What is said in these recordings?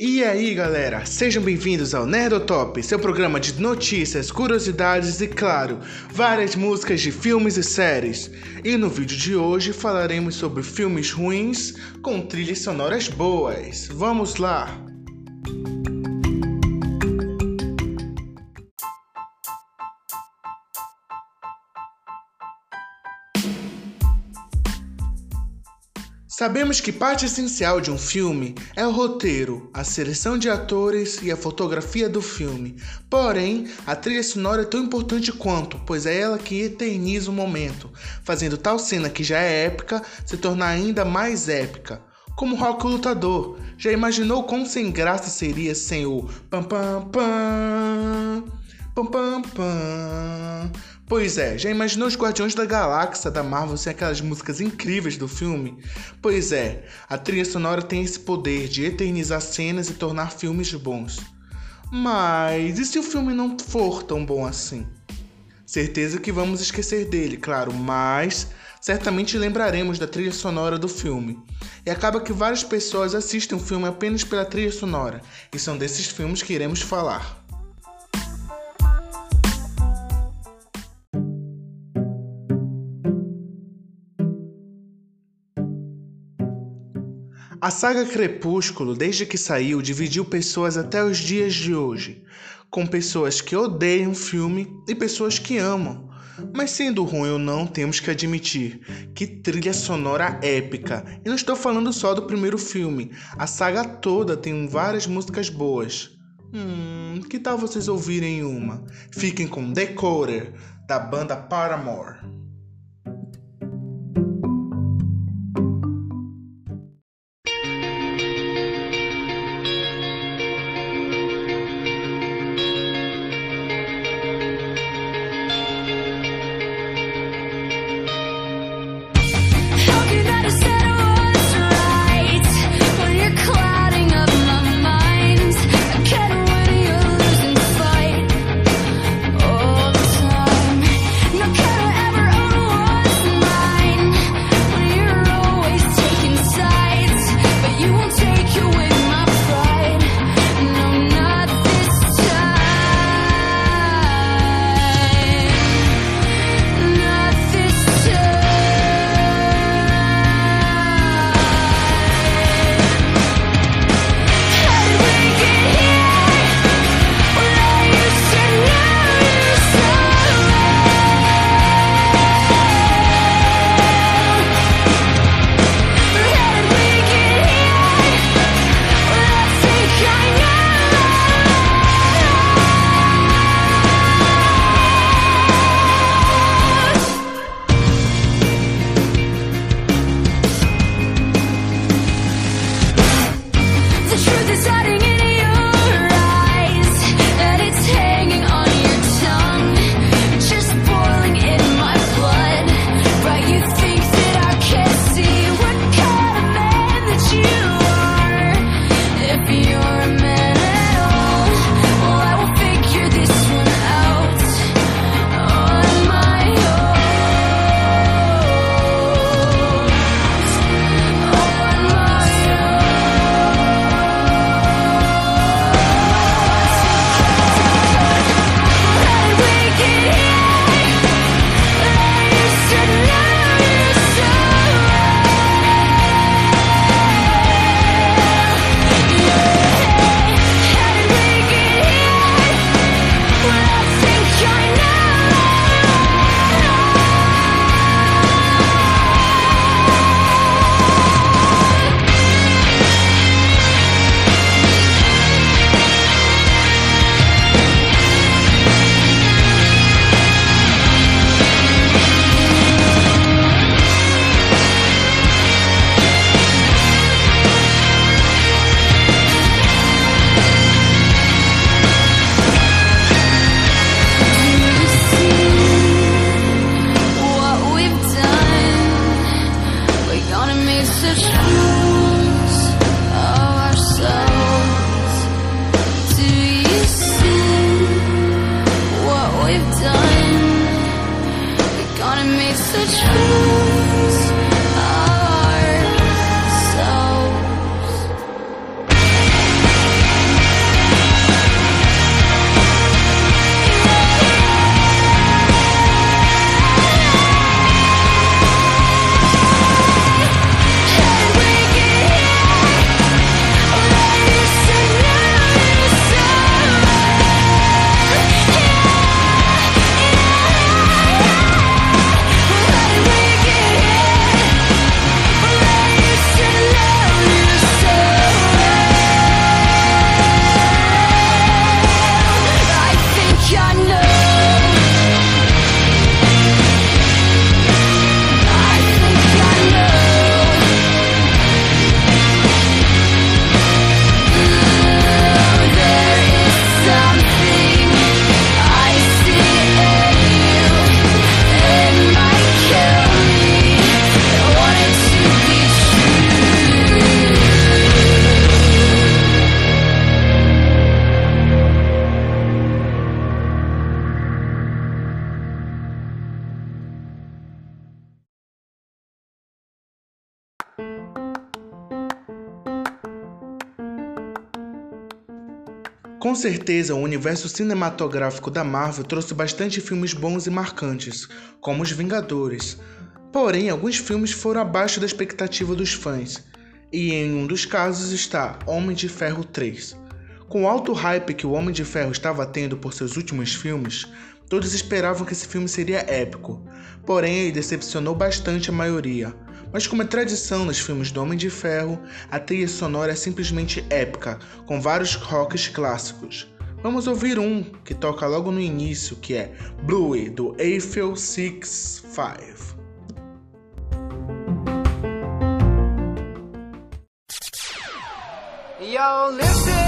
E aí galera, sejam bem-vindos ao Nerdotop, seu programa de notícias, curiosidades e, claro, várias músicas de filmes e séries. E no vídeo de hoje falaremos sobre filmes ruins com trilhas sonoras boas. Vamos lá! Sabemos que parte essencial de um filme é o roteiro, a seleção de atores e a fotografia do filme. Porém, a trilha sonora é tão importante quanto, pois é ela que eterniza o momento, fazendo tal cena que já é épica se tornar ainda mais épica. Como Rock Lutador, já imaginou quão sem graça seria sem o pam pam pam pam pam pam Pois é, já imaginou os Guardiões da Galáxia da Marvel sem aquelas músicas incríveis do filme? Pois é, a trilha sonora tem esse poder de eternizar cenas e tornar filmes bons. Mas e se o filme não for tão bom assim? Certeza que vamos esquecer dele, claro, mas certamente lembraremos da trilha sonora do filme. E acaba que várias pessoas assistem o filme apenas pela trilha sonora, e são desses filmes que iremos falar. A saga Crepúsculo, desde que saiu, dividiu pessoas até os dias de hoje, com pessoas que odeiam o filme e pessoas que amam. Mas sendo ruim ou não, temos que admitir que trilha sonora épica. E não estou falando só do primeiro filme, a saga toda tem várias músicas boas. Hum, que tal vocês ouvirem uma? Fiquem com Decoder, da banda Paramore. such fear. Certeza, o universo cinematográfico da Marvel trouxe bastante filmes bons e marcantes, como Os Vingadores. Porém, alguns filmes foram abaixo da expectativa dos fãs, e em um dos casos está Homem de Ferro 3. Com o alto hype que o Homem de Ferro estava tendo por seus últimos filmes, todos esperavam que esse filme seria épico, porém ele decepcionou bastante a maioria. Mas como é tradição nos filmes do Homem de Ferro, a trilha sonora é simplesmente épica, com vários rocks clássicos. Vamos ouvir um que toca logo no início, que é Bluey do Eiffel 65. Yo, listen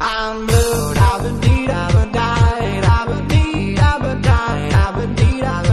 I'm blue, I've been deed, I've been died, I've been deed, I've been died, I've been deed, I've been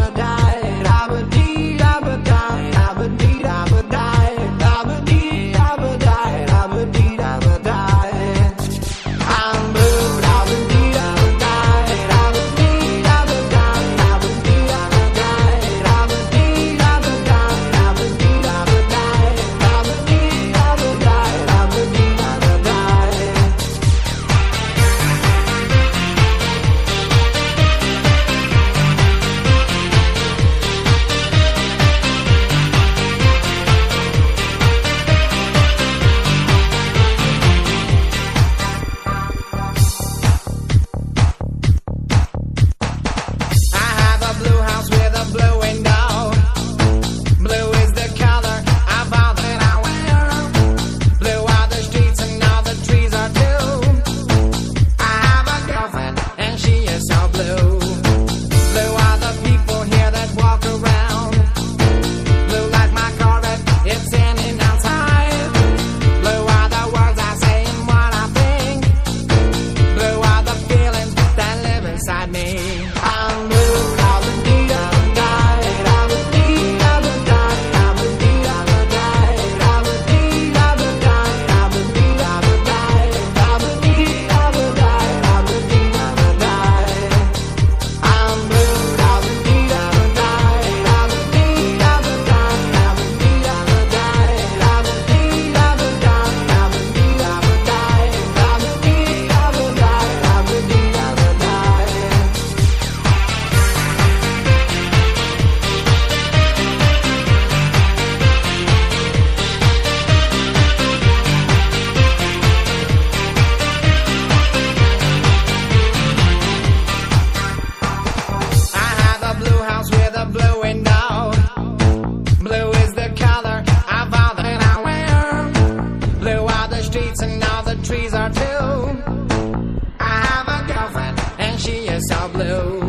trees are too. I have a girlfriend and she is so. Blue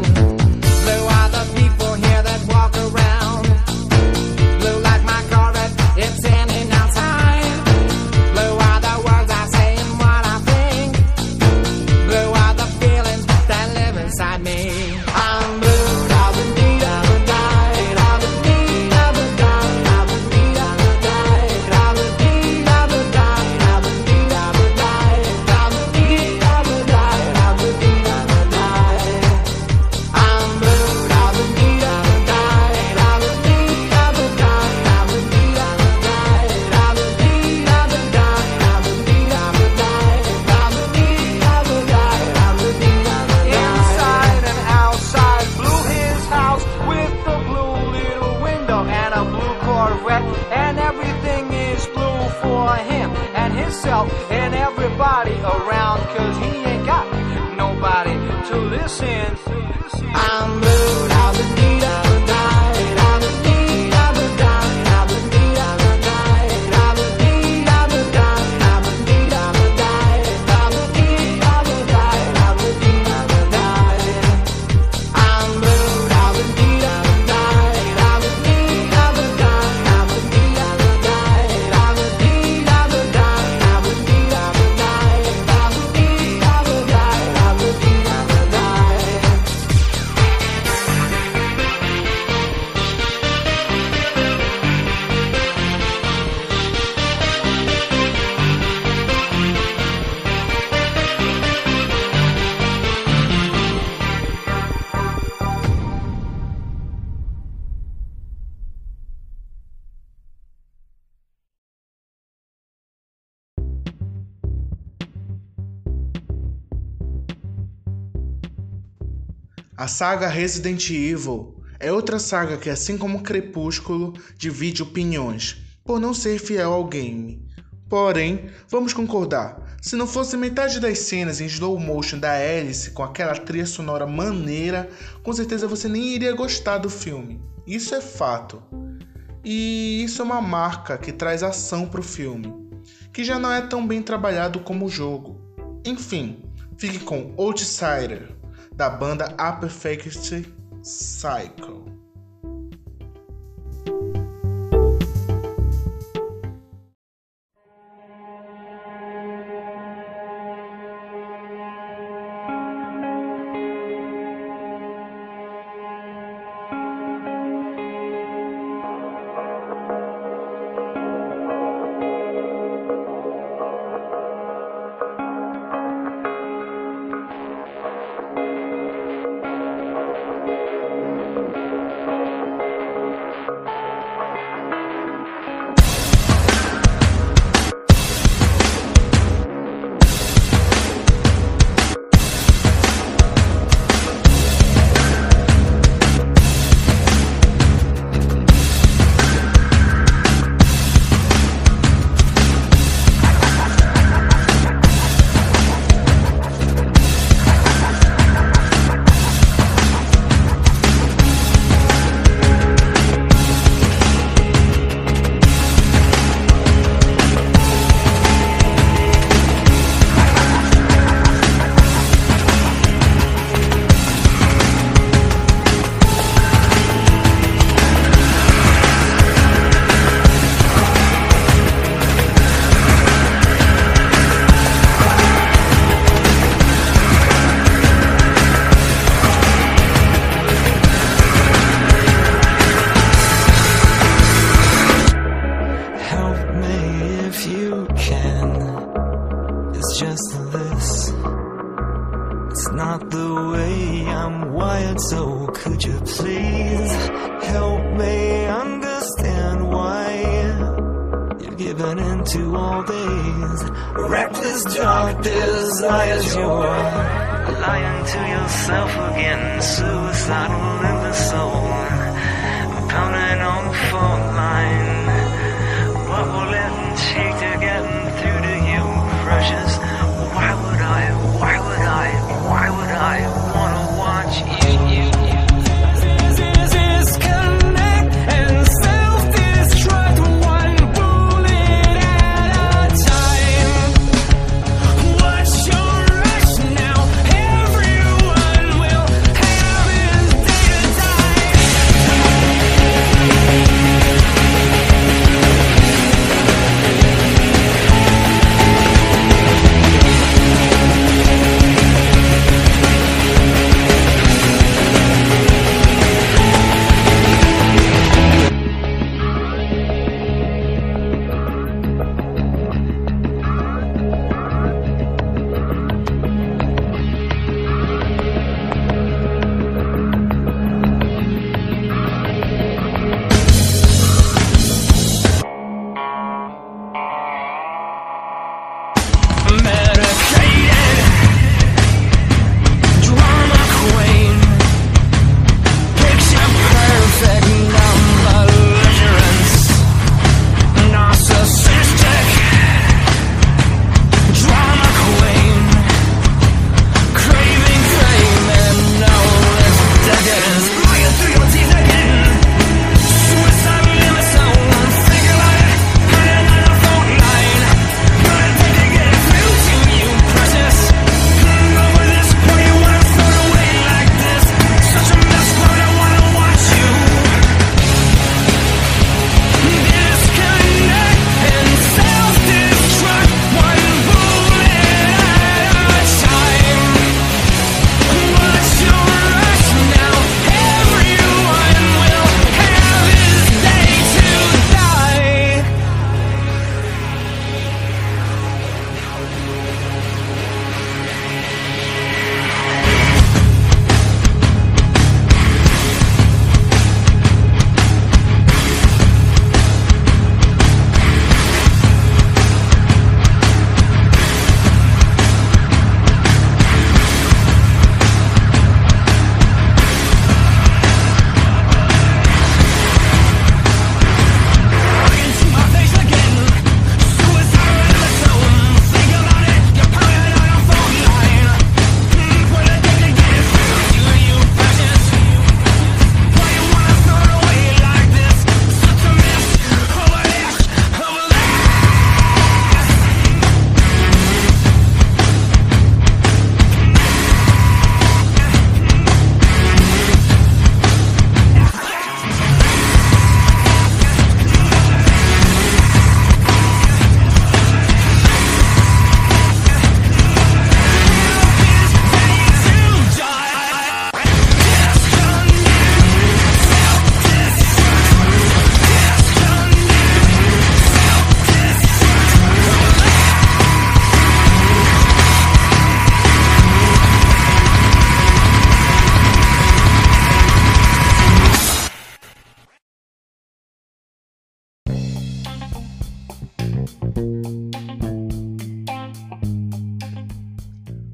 A saga Resident Evil é outra saga que, assim como Crepúsculo, divide opiniões, por não ser fiel ao game. Porém, vamos concordar, se não fosse metade das cenas em slow motion da Alice com aquela trilha sonora maneira, com certeza você nem iria gostar do filme. Isso é fato. E isso é uma marca que traz ação pro filme, que já não é tão bem trabalhado como o jogo. Enfim, fique com Outsider, da banda A Perfect Cycle. Reckless dark desires? You're lying to yourself again, suicidal in the soul, pounding on the fault line.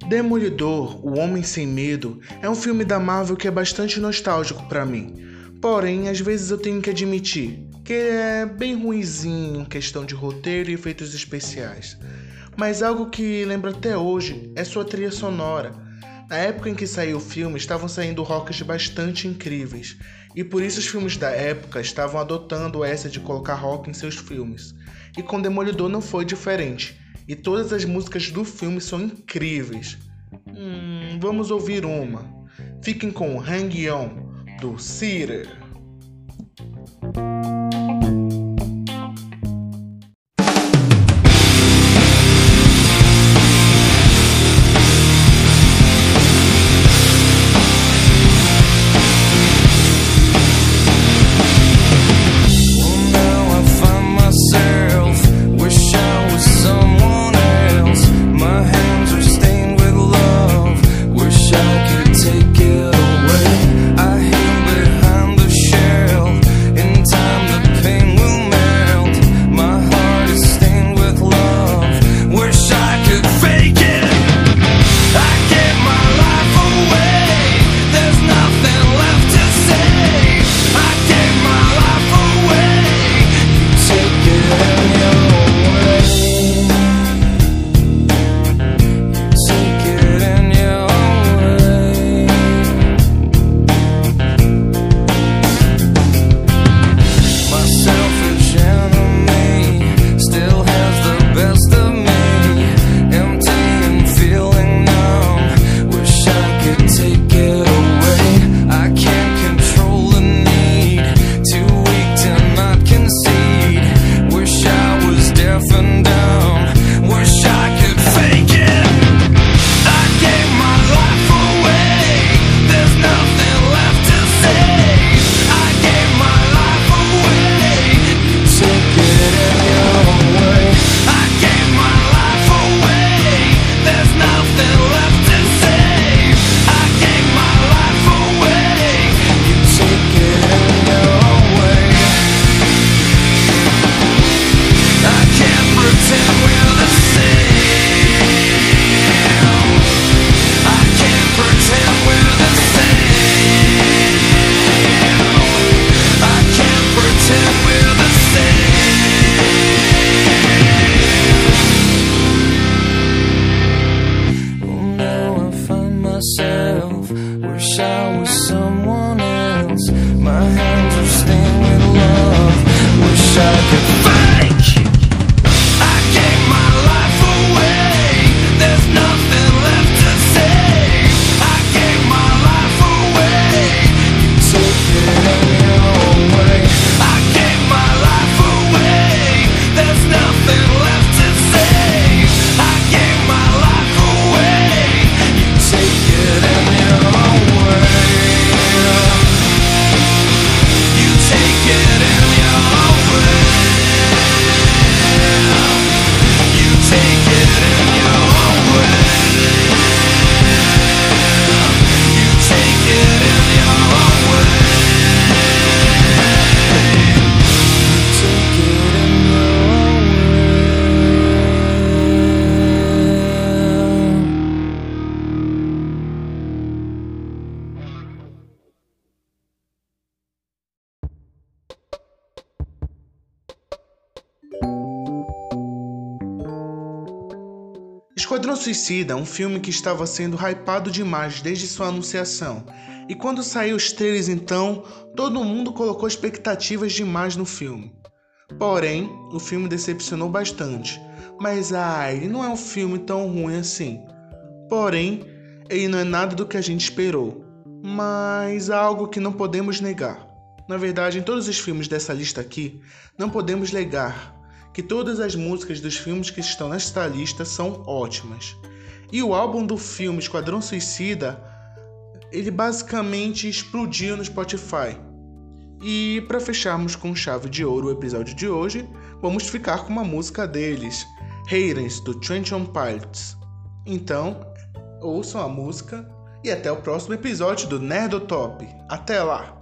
Demolidor, O Homem Sem Medo, é um filme da Marvel que é bastante nostálgico para mim. Porém, às vezes eu tenho que admitir que ele é bem ruinzinho em questão de roteiro e efeitos especiais. Mas algo que lembro até hoje é sua trilha sonora. Na época em que saiu o filme, estavam saindo rocks bastante incríveis, e por isso os filmes da época estavam adotando essa de colocar rock em seus filmes. E com Demolidor não foi diferente e todas as músicas do filme são incríveis. Hum, vamos ouvir uma. Fiquem com Hang On, do Cire. Suicida é um filme que estava sendo hypado demais desde sua anunciação. E quando saiu os trailers então, todo mundo colocou expectativas demais no filme. Porém, o filme decepcionou bastante. Mas ah, ele não é um filme tão ruim assim. Porém, ele não é nada do que a gente esperou. Mas algo que não podemos negar. Na verdade, em todos os filmes dessa lista aqui, não podemos negar que todas as músicas dos filmes que estão nesta lista são ótimas. E o álbum do filme Esquadrão Suicida, ele basicamente explodiu no Spotify. E para fecharmos com chave de ouro o episódio de hoje, vamos ficar com uma música deles, Haters do Trenton Pilots. Então, ouçam a música e até o próximo episódio do Nerdotop. Até lá!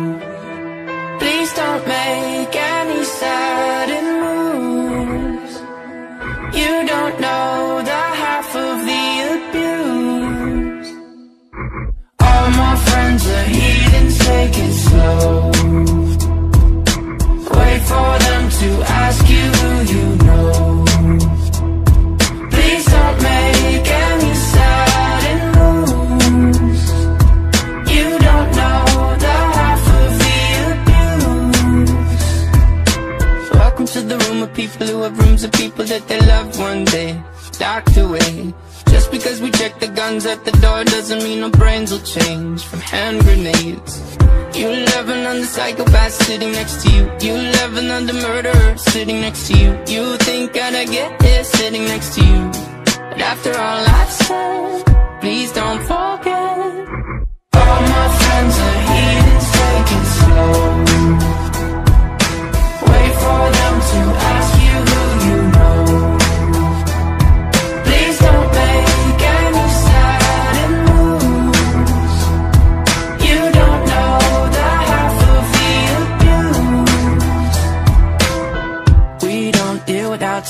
Rooms of people that they loved one day docked away. Just because we check the guns at the door doesn't mean our brains will change from hand grenades. You love another psychopath sitting next to you. You love another murderer sitting next to you. You think I'd get here sitting next to you. But after all I've said, please don't forget. All my friends are heathens, take slow. Wait for them to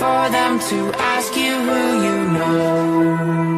for them to ask you who you know.